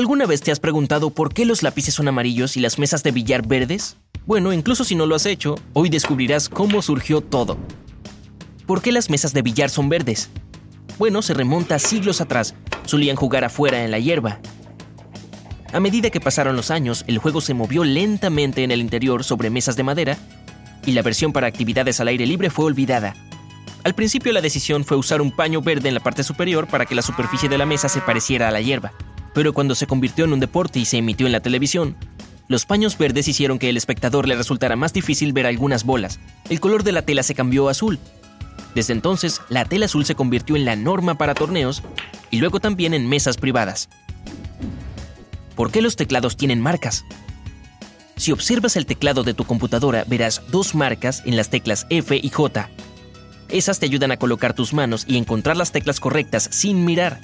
¿Alguna vez te has preguntado por qué los lápices son amarillos y las mesas de billar verdes? Bueno, incluso si no lo has hecho, hoy descubrirás cómo surgió todo. ¿Por qué las mesas de billar son verdes? Bueno, se remonta a siglos atrás. Solían jugar afuera en la hierba. A medida que pasaron los años, el juego se movió lentamente en el interior sobre mesas de madera y la versión para actividades al aire libre fue olvidada. Al principio la decisión fue usar un paño verde en la parte superior para que la superficie de la mesa se pareciera a la hierba. Pero cuando se convirtió en un deporte y se emitió en la televisión, los paños verdes hicieron que el espectador le resultara más difícil ver algunas bolas. El color de la tela se cambió a azul. Desde entonces, la tela azul se convirtió en la norma para torneos y luego también en mesas privadas. ¿Por qué los teclados tienen marcas? Si observas el teclado de tu computadora, verás dos marcas en las teclas F y J. Esas te ayudan a colocar tus manos y encontrar las teclas correctas sin mirar.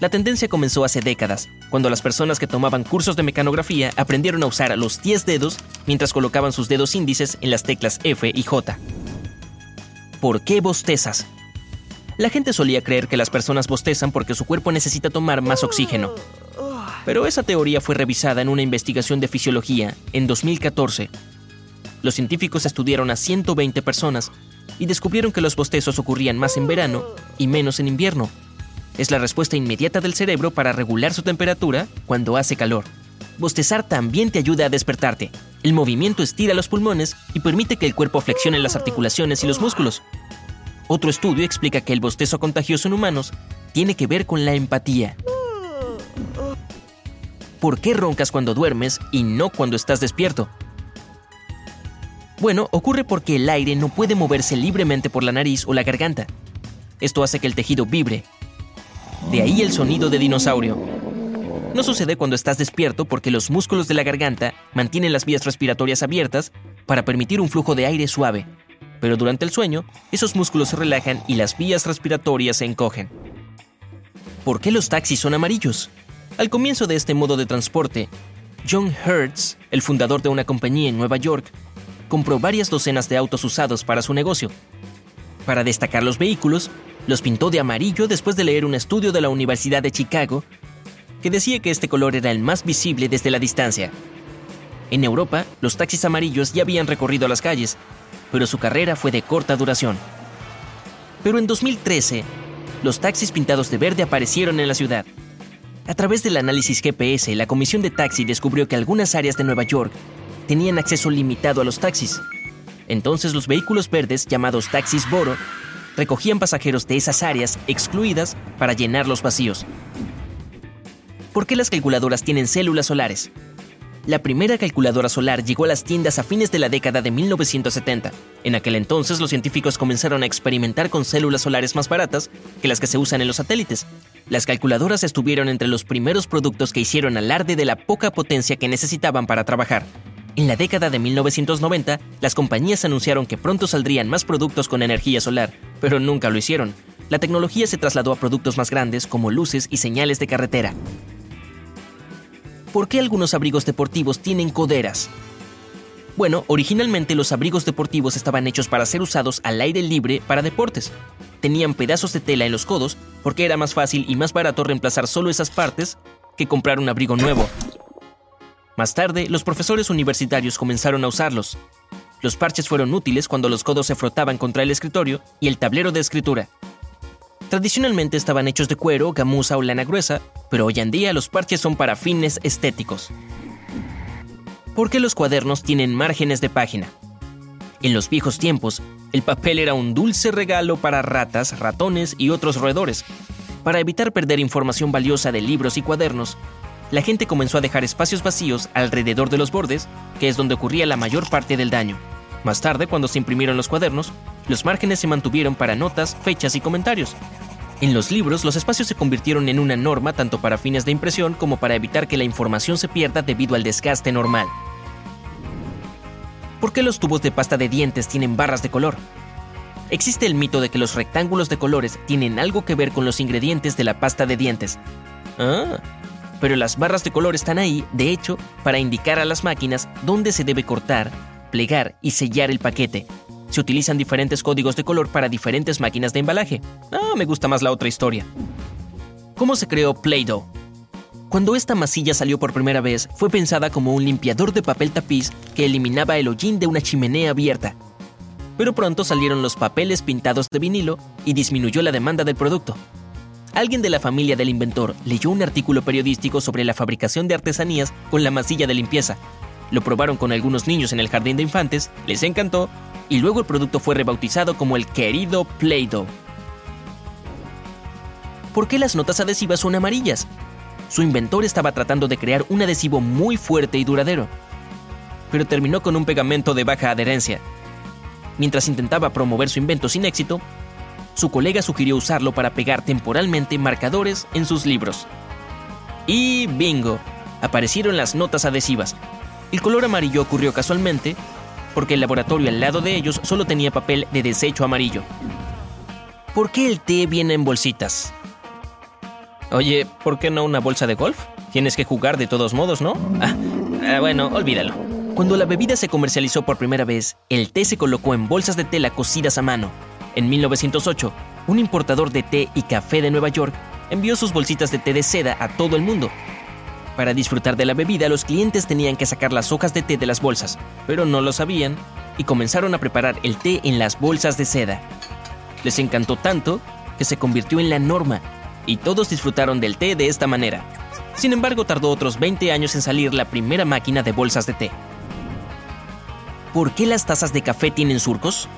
La tendencia comenzó hace décadas, cuando las personas que tomaban cursos de mecanografía aprendieron a usar los 10 dedos mientras colocaban sus dedos índices en las teclas F y J. ¿Por qué bostezas? La gente solía creer que las personas bostezan porque su cuerpo necesita tomar más oxígeno. Pero esa teoría fue revisada en una investigación de fisiología en 2014. Los científicos estudiaron a 120 personas y descubrieron que los bostezos ocurrían más en verano y menos en invierno. Es la respuesta inmediata del cerebro para regular su temperatura cuando hace calor. Bostezar también te ayuda a despertarte. El movimiento estira los pulmones y permite que el cuerpo flexione las articulaciones y los músculos. Otro estudio explica que el bostezo contagioso en humanos tiene que ver con la empatía. ¿Por qué roncas cuando duermes y no cuando estás despierto? Bueno, ocurre porque el aire no puede moverse libremente por la nariz o la garganta. Esto hace que el tejido vibre de ahí el sonido de dinosaurio. No sucede cuando estás despierto porque los músculos de la garganta mantienen las vías respiratorias abiertas para permitir un flujo de aire suave. Pero durante el sueño, esos músculos se relajan y las vías respiratorias se encogen. ¿Por qué los taxis son amarillos? Al comienzo de este modo de transporte, John Hertz, el fundador de una compañía en Nueva York, compró varias docenas de autos usados para su negocio. Para destacar los vehículos, los pintó de amarillo después de leer un estudio de la Universidad de Chicago que decía que este color era el más visible desde la distancia. En Europa, los taxis amarillos ya habían recorrido las calles, pero su carrera fue de corta duración. Pero en 2013, los taxis pintados de verde aparecieron en la ciudad. A través del análisis GPS, la Comisión de Taxi descubrió que algunas áreas de Nueva York tenían acceso limitado a los taxis. Entonces los vehículos verdes, llamados taxis Boro, recogían pasajeros de esas áreas excluidas para llenar los vacíos. ¿Por qué las calculadoras tienen células solares? La primera calculadora solar llegó a las tiendas a fines de la década de 1970. En aquel entonces los científicos comenzaron a experimentar con células solares más baratas que las que se usan en los satélites. Las calculadoras estuvieron entre los primeros productos que hicieron alarde de la poca potencia que necesitaban para trabajar. En la década de 1990, las compañías anunciaron que pronto saldrían más productos con energía solar, pero nunca lo hicieron. La tecnología se trasladó a productos más grandes como luces y señales de carretera. ¿Por qué algunos abrigos deportivos tienen coderas? Bueno, originalmente los abrigos deportivos estaban hechos para ser usados al aire libre para deportes. Tenían pedazos de tela en los codos porque era más fácil y más barato reemplazar solo esas partes que comprar un abrigo nuevo. Más tarde, los profesores universitarios comenzaron a usarlos. Los parches fueron útiles cuando los codos se frotaban contra el escritorio y el tablero de escritura. Tradicionalmente estaban hechos de cuero, gamuza o lana gruesa, pero hoy en día los parches son para fines estéticos. ¿Por qué los cuadernos tienen márgenes de página? En los viejos tiempos, el papel era un dulce regalo para ratas, ratones y otros roedores. Para evitar perder información valiosa de libros y cuadernos, la gente comenzó a dejar espacios vacíos alrededor de los bordes, que es donde ocurría la mayor parte del daño. Más tarde, cuando se imprimieron los cuadernos, los márgenes se mantuvieron para notas, fechas y comentarios. En los libros, los espacios se convirtieron en una norma tanto para fines de impresión como para evitar que la información se pierda debido al desgaste normal. ¿Por qué los tubos de pasta de dientes tienen barras de color? Existe el mito de que los rectángulos de colores tienen algo que ver con los ingredientes de la pasta de dientes. Ah, pero las barras de color están ahí, de hecho, para indicar a las máquinas dónde se debe cortar, plegar y sellar el paquete. Se utilizan diferentes códigos de color para diferentes máquinas de embalaje. Ah, me gusta más la otra historia. ¿Cómo se creó Play-Doh? Cuando esta masilla salió por primera vez, fue pensada como un limpiador de papel tapiz que eliminaba el hollín de una chimenea abierta. Pero pronto salieron los papeles pintados de vinilo y disminuyó la demanda del producto. Alguien de la familia del inventor leyó un artículo periodístico sobre la fabricación de artesanías con la masilla de limpieza. Lo probaron con algunos niños en el jardín de infantes, les encantó y luego el producto fue rebautizado como el querido Play-Doh. ¿Por qué las notas adhesivas son amarillas? Su inventor estaba tratando de crear un adhesivo muy fuerte y duradero, pero terminó con un pegamento de baja adherencia. Mientras intentaba promover su invento sin éxito, su colega sugirió usarlo para pegar temporalmente marcadores en sus libros. Y bingo, aparecieron las notas adhesivas. El color amarillo ocurrió casualmente porque el laboratorio al lado de ellos solo tenía papel de desecho amarillo. ¿Por qué el té viene en bolsitas? Oye, ¿por qué no una bolsa de golf? Tienes que jugar de todos modos, ¿no? Ah, ah, bueno, olvídalo. Cuando la bebida se comercializó por primera vez, el té se colocó en bolsas de tela cocidas a mano. En 1908, un importador de té y café de Nueva York envió sus bolsitas de té de seda a todo el mundo. Para disfrutar de la bebida, los clientes tenían que sacar las hojas de té de las bolsas, pero no lo sabían y comenzaron a preparar el té en las bolsas de seda. Les encantó tanto que se convirtió en la norma y todos disfrutaron del té de esta manera. Sin embargo, tardó otros 20 años en salir la primera máquina de bolsas de té. ¿Por qué las tazas de café tienen surcos?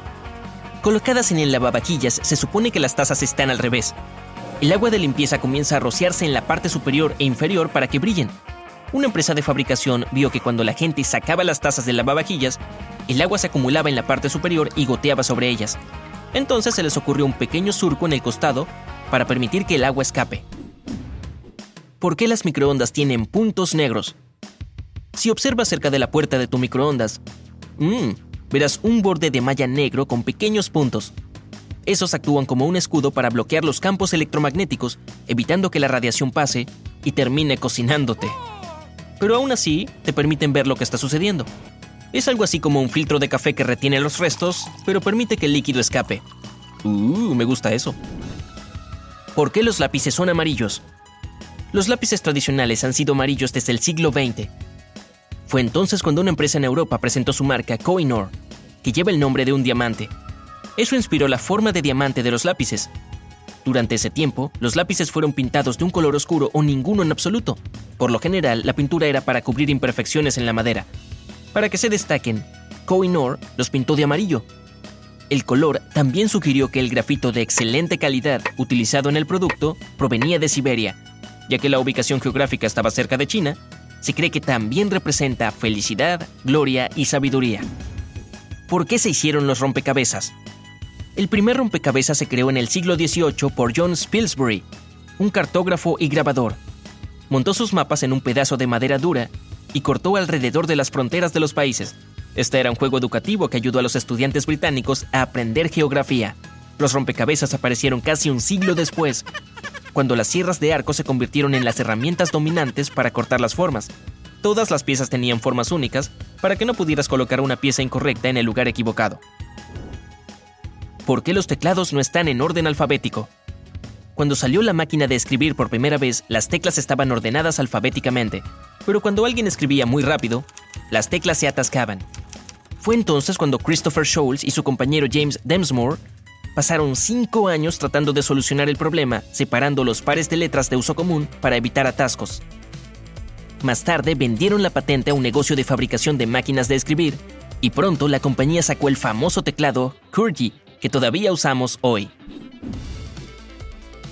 Colocadas en el lavavajillas, se supone que las tazas están al revés. El agua de limpieza comienza a rociarse en la parte superior e inferior para que brillen. Una empresa de fabricación vio que cuando la gente sacaba las tazas del lavavajillas, el agua se acumulaba en la parte superior y goteaba sobre ellas. Entonces se les ocurrió un pequeño surco en el costado para permitir que el agua escape. ¿Por qué las microondas tienen puntos negros? Si observas cerca de la puerta de tu microondas, mmm, verás un borde de malla negro con pequeños puntos. Esos actúan como un escudo para bloquear los campos electromagnéticos, evitando que la radiación pase y termine cocinándote. Pero aún así, te permiten ver lo que está sucediendo. Es algo así como un filtro de café que retiene los restos, pero permite que el líquido escape. Uh, me gusta eso. ¿Por qué los lápices son amarillos? Los lápices tradicionales han sido amarillos desde el siglo XX. Fue entonces cuando una empresa en Europa presentó su marca Koinor, que lleva el nombre de un diamante. Eso inspiró la forma de diamante de los lápices. Durante ese tiempo, los lápices fueron pintados de un color oscuro o ninguno en absoluto. Por lo general, la pintura era para cubrir imperfecciones en la madera. Para que se destaquen, Koinor los pintó de amarillo, el color también sugirió que el grafito de excelente calidad utilizado en el producto provenía de Siberia, ya que la ubicación geográfica estaba cerca de China, se cree que también representa felicidad, gloria y sabiduría. ¿Por qué se hicieron los rompecabezas? El primer rompecabezas se creó en el siglo XVIII por John Spilsbury, un cartógrafo y grabador. Montó sus mapas en un pedazo de madera dura y cortó alrededor de las fronteras de los países, este era un juego educativo que ayudó a los estudiantes británicos a aprender geografía. Los rompecabezas aparecieron casi un siglo después, cuando las sierras de arco se convirtieron en las herramientas dominantes para cortar las formas. Todas las piezas tenían formas únicas para que no pudieras colocar una pieza incorrecta en el lugar equivocado. ¿Por qué los teclados no están en orden alfabético? Cuando salió la máquina de escribir por primera vez, las teclas estaban ordenadas alfabéticamente, pero cuando alguien escribía muy rápido, las teclas se atascaban fue entonces cuando Christopher Scholes y su compañero James Demsmore pasaron cinco años tratando de solucionar el problema, separando los pares de letras de uso común para evitar atascos. Más tarde vendieron la patente a un negocio de fabricación de máquinas de escribir, y pronto la compañía sacó el famoso teclado QWERTY, que todavía usamos hoy.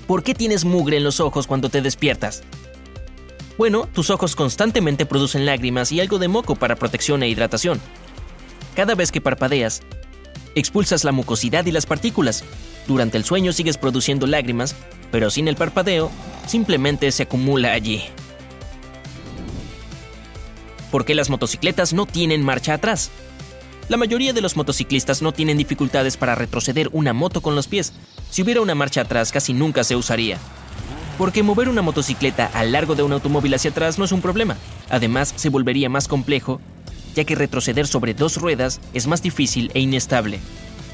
¿Por qué tienes mugre en los ojos cuando te despiertas? Bueno, tus ojos constantemente producen lágrimas y algo de moco para protección e hidratación. Cada vez que parpadeas, expulsas la mucosidad y las partículas. Durante el sueño sigues produciendo lágrimas, pero sin el parpadeo, simplemente se acumula allí. ¿Por qué las motocicletas no tienen marcha atrás? La mayoría de los motociclistas no tienen dificultades para retroceder una moto con los pies. Si hubiera una marcha atrás casi nunca se usaría. Porque mover una motocicleta al largo de un automóvil hacia atrás no es un problema. Además, se volvería más complejo ya que retroceder sobre dos ruedas es más difícil e inestable.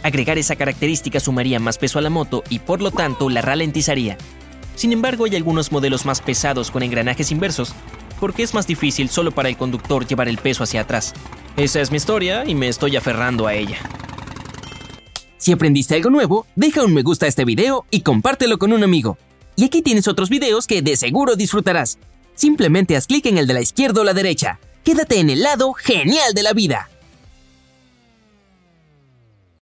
Agregar esa característica sumaría más peso a la moto y por lo tanto la ralentizaría. Sin embargo, hay algunos modelos más pesados con engranajes inversos, porque es más difícil solo para el conductor llevar el peso hacia atrás. Esa es mi historia y me estoy aferrando a ella. Si aprendiste algo nuevo, deja un me gusta a este video y compártelo con un amigo. Y aquí tienes otros videos que de seguro disfrutarás. Simplemente haz clic en el de la izquierda o la derecha. Quédate en el lado genial de la vida.